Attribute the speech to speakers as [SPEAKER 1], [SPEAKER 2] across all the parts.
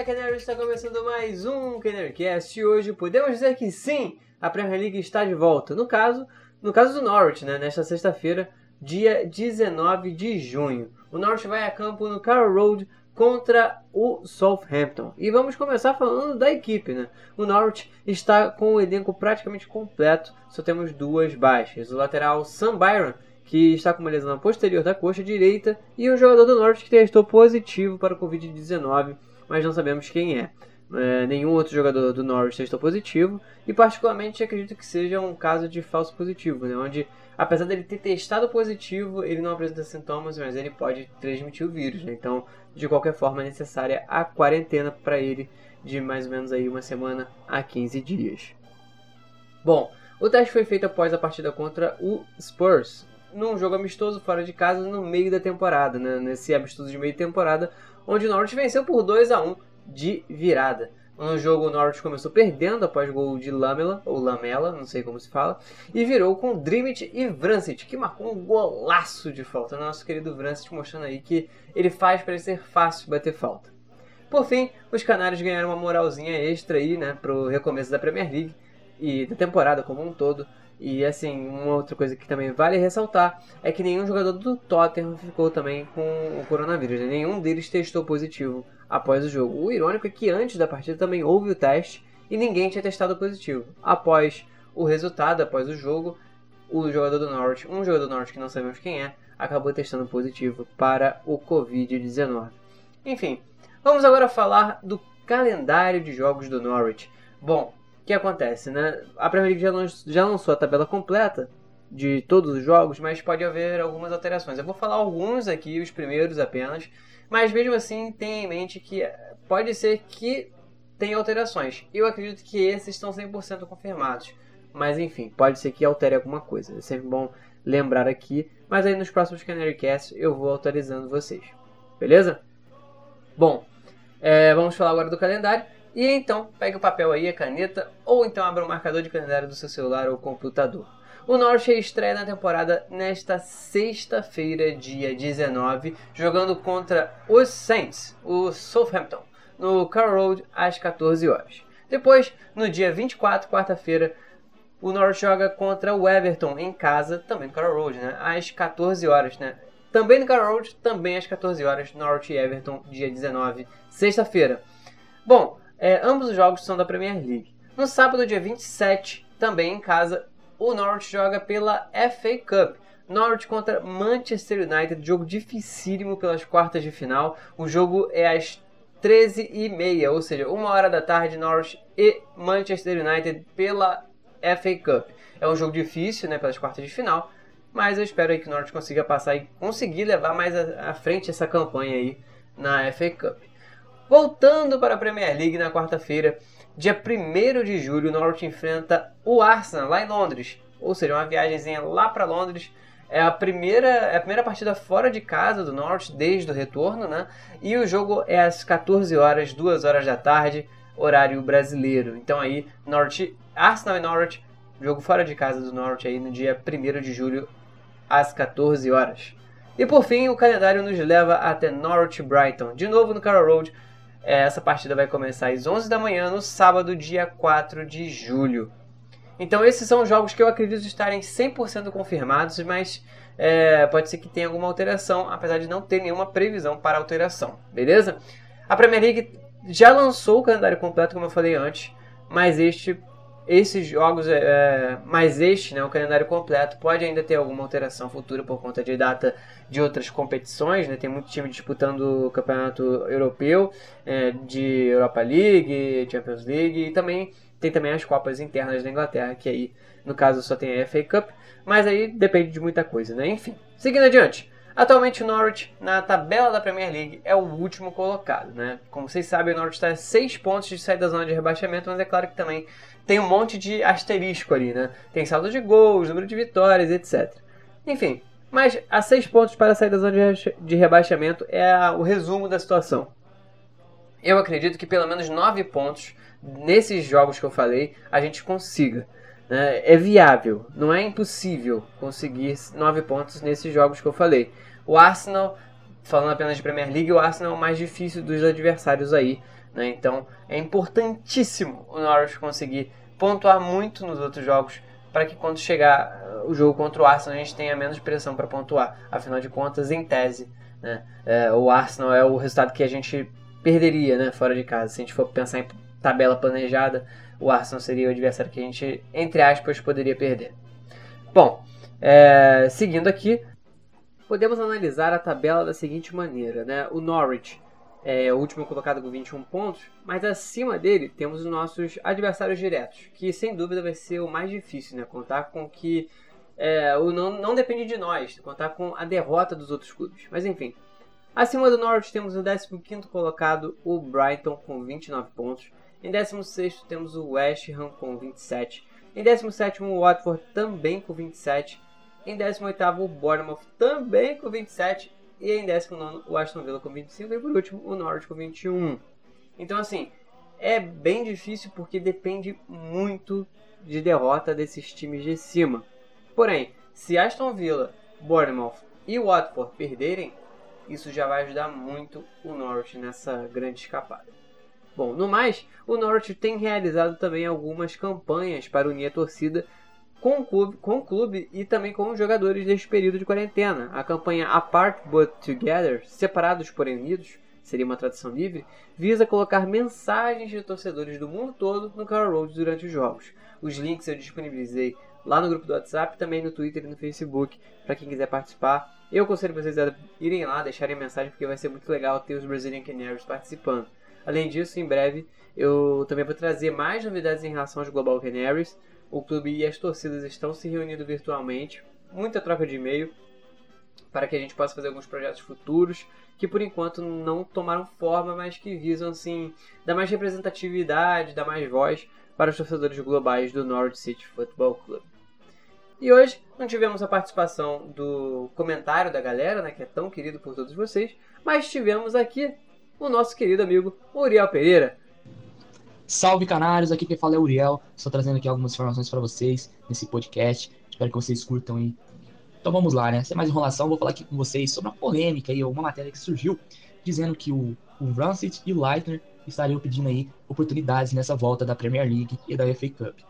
[SPEAKER 1] Olá, Canary! Está começando mais um Canarycast e hoje podemos dizer que sim, a Premier League está de volta. No caso, no caso do Norwich, né, nesta sexta-feira, dia 19 de junho. O Norwich vai a campo no Carroll Road contra o Southampton. E vamos começar falando da equipe, né? O Norwich está com o elenco praticamente completo, só temos duas baixas. O lateral Sam Byron, que está com uma lesão posterior da coxa direita, e o jogador do Norwich que testou positivo para o Covid-19, mas não sabemos quem é. É, nenhum outro jogador do Norwich testou positivo e particularmente acredito que seja um caso de falso positivo, né? onde apesar dele ter testado positivo, ele não apresenta sintomas, mas ele pode transmitir o vírus, né? então de qualquer forma é necessária a quarentena para ele de mais ou menos aí uma semana a 15 dias. Bom, o teste foi feito após a partida contra o Spurs, num jogo amistoso fora de casa no meio da temporada, né? nesse amistoso de meio temporada, onde o Norwich venceu por 2 a 1 de virada. No jogo, o Norwich começou perdendo após gol de Lamela, ou Lamela, não sei como se fala, e virou com Drimit e Vrancic, que marcou um golaço de falta. Nosso querido Vrancic mostrando aí que ele faz parecer fácil bater falta. Por fim, os Canários ganharam uma moralzinha extra aí, né, pro recomeço da Premier League e da temporada como um todo. E assim, uma outra coisa que também vale ressaltar é que nenhum jogador do Tottenham ficou também com o coronavírus. Né? Nenhum deles testou positivo após o jogo. O irônico é que antes da partida também houve o teste e ninguém tinha testado positivo. Após o resultado, após o jogo, o jogador do Norwich, um jogador do Norwich que não sabemos quem é, acabou testando positivo para o Covid-19. Enfim, vamos agora falar do calendário de jogos do Norwich. Bom, que acontece, né? A Premier League já, lançou, já lançou a tabela completa de todos os jogos, mas pode haver algumas alterações. Eu vou falar alguns aqui, os primeiros apenas, mas mesmo assim tenha em mente que pode ser que tenha alterações. Eu acredito que esses estão 100% confirmados, mas enfim, pode ser que altere alguma coisa. É sempre bom lembrar aqui, mas aí nos próximos Canary Cast eu vou atualizando vocês. Beleza? Bom, é, vamos falar agora do calendário. E então, pegue o papel aí, a caneta, ou então abra o marcador de calendário do seu celular ou computador. O Norwich estreia na temporada nesta sexta-feira, dia 19, jogando contra os Saints, o Southampton, no Carroll Road, às 14 horas. Depois, no dia 24, quarta-feira, o Norwich joga contra o Everton em casa, também no Carroll Road, né? Às 14 horas, né? Também no Carroll Road, também às 14 horas, Norwich e Everton, dia 19, sexta-feira. Bom, é, ambos os jogos são da Premier League. No sábado, dia 27, também em casa, o Norwich joga pela FA Cup. Norwich contra Manchester United, jogo dificílimo pelas quartas de final. O jogo é às 13h30, ou seja, uma hora da tarde, Norwich e Manchester United pela FA Cup. É um jogo difícil, né, pelas quartas de final, mas eu espero que o Norwich consiga passar e conseguir levar mais à frente essa campanha aí na FA Cup. Voltando para a Premier League na quarta-feira, dia 1 de julho, o Norwich enfrenta o Arsenal lá em Londres. Ou seja, uma viagemzinha lá para Londres. É a primeira, é a primeira partida fora de casa do Norwich desde o retorno, né? E o jogo é às 14 horas, 2 horas da tarde, horário brasileiro. Então aí, Norwich, Arsenal e Norwich, jogo fora de casa do Norwich aí no dia 1 de julho às 14 horas. E por fim, o calendário nos leva até Norwich Brighton, de novo no Carroll Road, essa partida vai começar às 11 da manhã no sábado, dia 4 de julho. Então esses são jogos que eu acredito estarem 100% confirmados, mas é, pode ser que tenha alguma alteração, apesar de não ter nenhuma previsão para alteração, beleza? A Premier League já lançou o calendário completo, como eu falei antes, mas este esses jogos, é, é, mais este, né, o calendário completo, pode ainda ter alguma alteração futura por conta de data de outras competições. Né? Tem muito time disputando o campeonato europeu, é, de Europa League, Champions League e também tem também as Copas internas da Inglaterra, que aí no caso só tem a FA Cup, mas aí depende de muita coisa, né? Enfim, seguindo adiante. Atualmente o Norwich, na tabela da Premier League, é o último colocado. Né? Como vocês sabem, o Norwich está a 6 pontos de sair da zona de rebaixamento, mas é claro que também tem um monte de asterisco ali. Né? Tem saldo de gols, número de vitórias, etc. Enfim, mas a 6 pontos para sair da zona de rebaixamento é o resumo da situação. Eu acredito que pelo menos 9 pontos nesses jogos que eu falei a gente consiga. Né? É viável, não é impossível conseguir 9 pontos nesses jogos que eu falei. O Arsenal falando apenas de Premier League, o Arsenal é o mais difícil dos adversários aí. Né? Então é importantíssimo o Norwich conseguir pontuar muito nos outros jogos para que quando chegar uh, o jogo contra o Arsenal a gente tenha menos pressão para pontuar. Afinal de contas, em tese, né, é, o Arsenal é o resultado que a gente perderia né, fora de casa. Se a gente for pensar em tabela planejada, o Arsenal seria o adversário que a gente, entre aspas, poderia perder. Bom, é, seguindo aqui, podemos analisar a tabela da seguinte maneira. Né? O Norwich é o último colocado com 21 pontos, mas acima dele temos os nossos adversários diretos, que sem dúvida vai ser o mais difícil, né? Contar com que é, o não, não depende de nós, contar com a derrota dos outros clubes. Mas enfim, acima do Norwich temos o 15º colocado, o Brighton, com 29 pontos. Em 16º temos o West Ham com 27. Em 17º o Watford também com 27. Em 18º o Bournemouth também com 27 e em 19 o Aston Villa com 25 e por último o Norwich com 21. Então assim, é bem difícil porque depende muito de derrota desses times de cima. Porém, se Aston Villa, Bournemouth e Watford perderem, isso já vai ajudar muito o Norwich nessa grande escapada. Bom, no mais, o Norwich tem realizado também algumas campanhas para unir a torcida com o, clube, com o clube e também com os jogadores deste período de quarentena. A campanha Apart But Together, Separados Porém Unidos, seria uma tradução livre, visa colocar mensagens de torcedores do mundo todo no Carroll Road durante os jogos. Os links eu disponibilizei lá no grupo do WhatsApp, também no Twitter e no Facebook, para quem quiser participar. Eu aconselho vocês a irem lá, deixarem mensagem, porque vai ser muito legal ter os Brazilian Canaries participando. Além disso, em breve eu também vou trazer mais novidades em relação aos Global Canaries, o clube e as torcidas estão se reunindo virtualmente, muita troca de e-mail para que a gente possa fazer alguns projetos futuros que por enquanto não tomaram forma, mas que visam assim dar mais representatividade, dar mais voz para os torcedores globais do Norwich City Football Club. E hoje não tivemos a participação do comentário da galera, né, que é tão querido por todos vocês, mas tivemos aqui o nosso querido amigo Uriel Pereira,
[SPEAKER 2] Salve canários, aqui quem fala é o Uriel. Estou trazendo aqui algumas informações para vocês nesse podcast. Espero que vocês curtam aí. Então vamos lá, né? Sem mais enrolação, vou falar aqui com vocês sobre uma polêmica aí, uma matéria que surgiu dizendo que o, o Rancid e o Leitner estariam pedindo aí oportunidades nessa volta da Premier League e da FA Cup.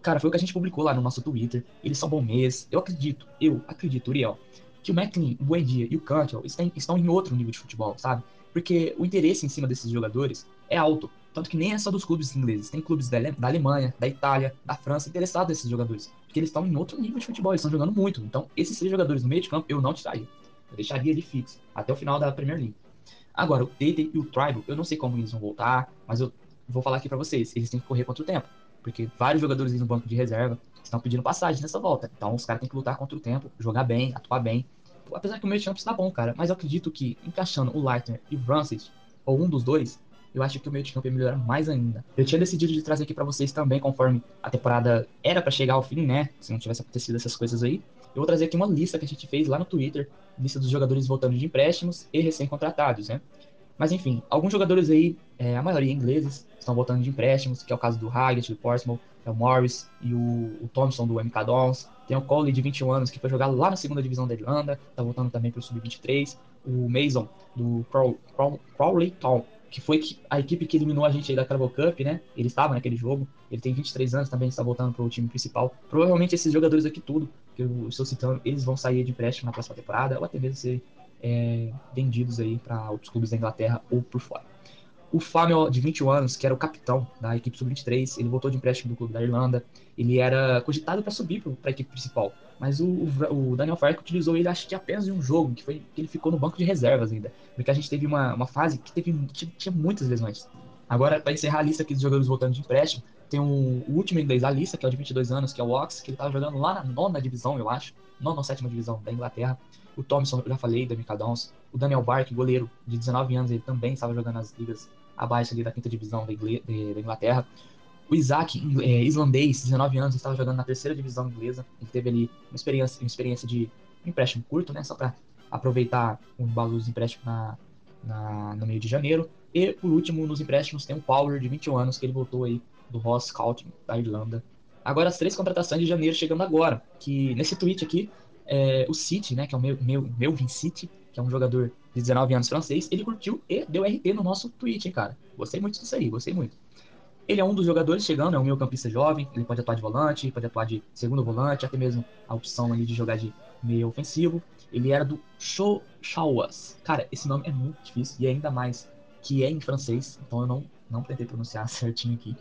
[SPEAKER 2] Cara, foi o que a gente publicou lá no nosso Twitter. Eles são bom mês. Eu acredito, eu acredito, Uriel, que o McLean, o Buendia e o Cantwell estão, estão em outro nível de futebol, sabe? Porque o interesse em cima desses jogadores é alto. Tanto que nem é só dos clubes ingleses. Tem clubes da, Alemanha, da Itália, da França interessados nesses jogadores. Porque eles estão em outro nível de futebol, eles estão jogando muito. Então, esses três jogadores no meio de campo, eu não tiraria. Eu deixaria ele fixo, até o final da Premier League. Agora, o Tate e o Tribal, eu não sei como eles vão voltar, mas eu vou falar aqui para vocês. Eles têm que correr contra o tempo. Porque vários jogadores no banco de reserva estão pedindo passagem nessa volta. Então, os caras têm que lutar contra o tempo, jogar bem, atuar bem. Apesar que o meio de campo está bom, cara. Mas eu acredito que, encaixando o Leitner e o Francis, ou um dos dois, eu acho que o meio de campo ia melhorar mais ainda. Eu tinha decidido de trazer aqui para vocês também, conforme a temporada era para chegar ao fim, né? Se não tivesse acontecido essas coisas aí. Eu vou trazer aqui uma lista que a gente fez lá no Twitter, lista dos jogadores voltando de empréstimos e recém-contratados, né? Mas enfim, alguns jogadores aí, é, a maioria ingleses, estão voltando de empréstimos, que é o caso do Haggett, do Portsmouth, é o Morris e o, o Thompson do MK Dons. Tem o Coley de 21 anos, que foi jogar lá na segunda divisão da Irlanda, tá voltando também para o Sub-23. O Mason, do Craw, Craw, Crawley Town, que foi a equipe que eliminou a gente aí da Carabao Cup, né? Ele estava naquele jogo. Ele tem 23 anos também, está voltando para o time principal. Provavelmente esses jogadores aqui tudo que eu estou citando, eles vão sair de empréstimo na próxima temporada ou até mesmo ser é, vendidos aí para outros clubes da Inglaterra ou por fora. O Fábio, de 21 anos, que era o capitão da equipe sub-23, ele voltou de empréstimo do clube da Irlanda. Ele era cogitado para subir para a equipe principal. Mas o, o, Daniel Fark utilizou ele, acho que apenas em um jogo, que foi que ele ficou no banco de reservas ainda. Porque a gente teve uma, uma fase que teve, tinha, tinha muitas lesões. Agora, para encerrar a lista aqui dos jogadores voltando de empréstimo, tem o, o, último inglês da lista, que é o de 22 anos, que é o Ox, que ele estava jogando lá na nona divisão, eu acho. Nona ou sétima divisão da Inglaterra. O Thompson, eu já falei, da Micadons. O Daniel Bark, goleiro de 19 anos, ele também estava jogando nas ligas abaixo ali da quinta divisão da, Inglaterra. O Isaac, é, islandês, 19 anos, estava jogando na terceira divisão inglesa. Ele teve ali uma experiência, uma experiência de empréstimo curto, né? Só para aproveitar um baú de empréstimo na, na, no meio de janeiro. E, por último, nos empréstimos tem o Power, de 21 anos, que ele voltou aí do Ross Scouting, da Irlanda. Agora, as três contratações de janeiro chegando agora. Que nesse tweet aqui, é, o City, né? Que é o meu, meu, meu City, que é um jogador de 19 anos francês, ele curtiu e deu RT no nosso tweet, hein, cara. Gostei muito disso aí, gostei muito. Ele é um dos jogadores chegando, é um meio campista jovem, ele pode atuar de volante, pode atuar de segundo volante, até mesmo a opção ali de jogar de meio ofensivo. Ele era do Chauas. Cara, esse nome é muito difícil e ainda mais que é em francês, então eu não, não tentei pronunciar certinho aqui.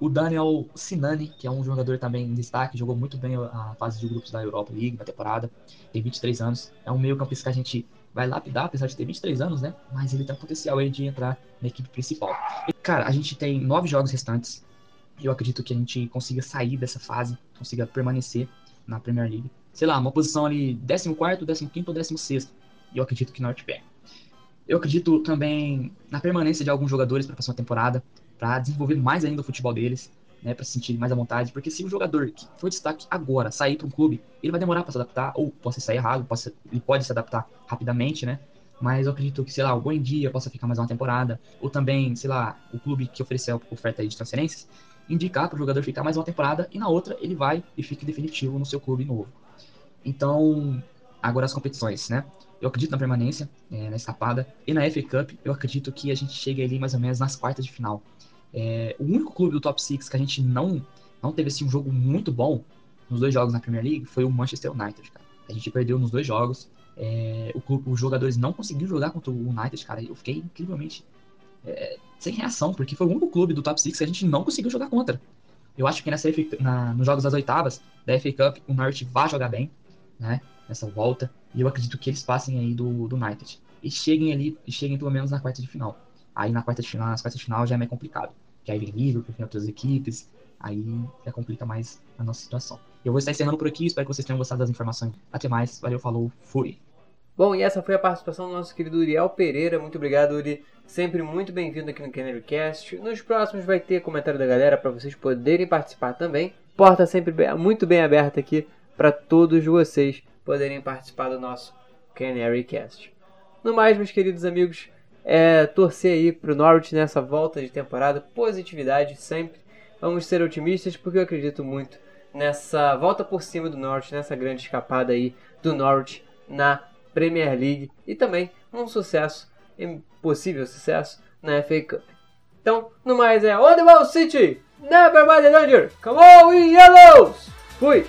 [SPEAKER 2] O Daniel Sinani, que é um jogador também em destaque, jogou muito bem a fase de grupos da Europa League na temporada, tem 23 anos, é um meio campista que a gente vai lapidar, apesar de ter 23 anos, né? Mas ele tem potencial aí de entrar na equipe principal. E, cara, a gente tem nove jogos restantes. Eu acredito que a gente consiga sair dessa fase, consiga permanecer na Premier League. Sei lá, uma posição ali 14, 15 ou 16. E eu acredito que Norte pé. Eu acredito também na permanência de alguns jogadores para a próxima temporada, para desenvolver mais ainda o futebol deles né, para se sentir mais à vontade, porque se o jogador que foi destaque agora sair para um clube, ele vai demorar para se adaptar, ou pode sair errado, pode, ele pode se adaptar rapidamente, né? Mas eu acredito que, sei lá, o Dia possa ficar mais uma temporada, ou também, sei lá, o clube que ofereceu a oferta de transferências, indicar para o jogador ficar mais uma temporada e na outra ele vai e fique definitivo no seu clube novo. Então, agora as competições, né? Eu acredito na permanência, é, na escapada, e na FA Cup eu acredito que a gente chegue ali mais ou menos nas quartas de final. É, o único clube do top 6 que a gente não, não teve assim, um jogo muito bom nos dois jogos na Premier League foi o Manchester United, cara. A gente perdeu nos dois jogos. É, o clube, os jogadores não conseguiram jogar contra o United, cara. Eu fiquei incrivelmente é, sem reação, porque foi o único clube do top 6 que a gente não conseguiu jogar contra. Eu acho que nessa na, nos jogos das oitavas da FA Cup, o Norte vai jogar bem, né? Nessa volta. E eu acredito que eles passem aí do, do United. E cheguem ali, e cheguem pelo menos na quarta de final. Aí na quarta de final, nas quartas de final já é mais complicado. Que aí vem Liverpool, vem outras equipes, aí já complica mais a nossa situação. Eu vou estar encerrando por aqui, espero que vocês tenham gostado das informações. Até mais, valeu, falou, fui!
[SPEAKER 1] Bom, e essa foi a participação do nosso querido Uriel Pereira. Muito obrigado, Uri. Sempre muito bem-vindo aqui no CanaryCast. Nos próximos vai ter comentário da galera para vocês poderem participar também. Porta sempre muito bem aberta aqui para todos vocês poderem participar do nosso CanaryCast. No mais, meus queridos amigos, é torcer aí pro Norwich nessa volta de temporada, positividade sempre. Vamos ser otimistas porque eu acredito muito nessa volta por cima do Norwich, nessa grande escapada aí do Norwich na Premier League e também um sucesso, possível sucesso na FA Cup. Então, no mais é On the Ball City, Never mind the danger, come on yellows! Fui!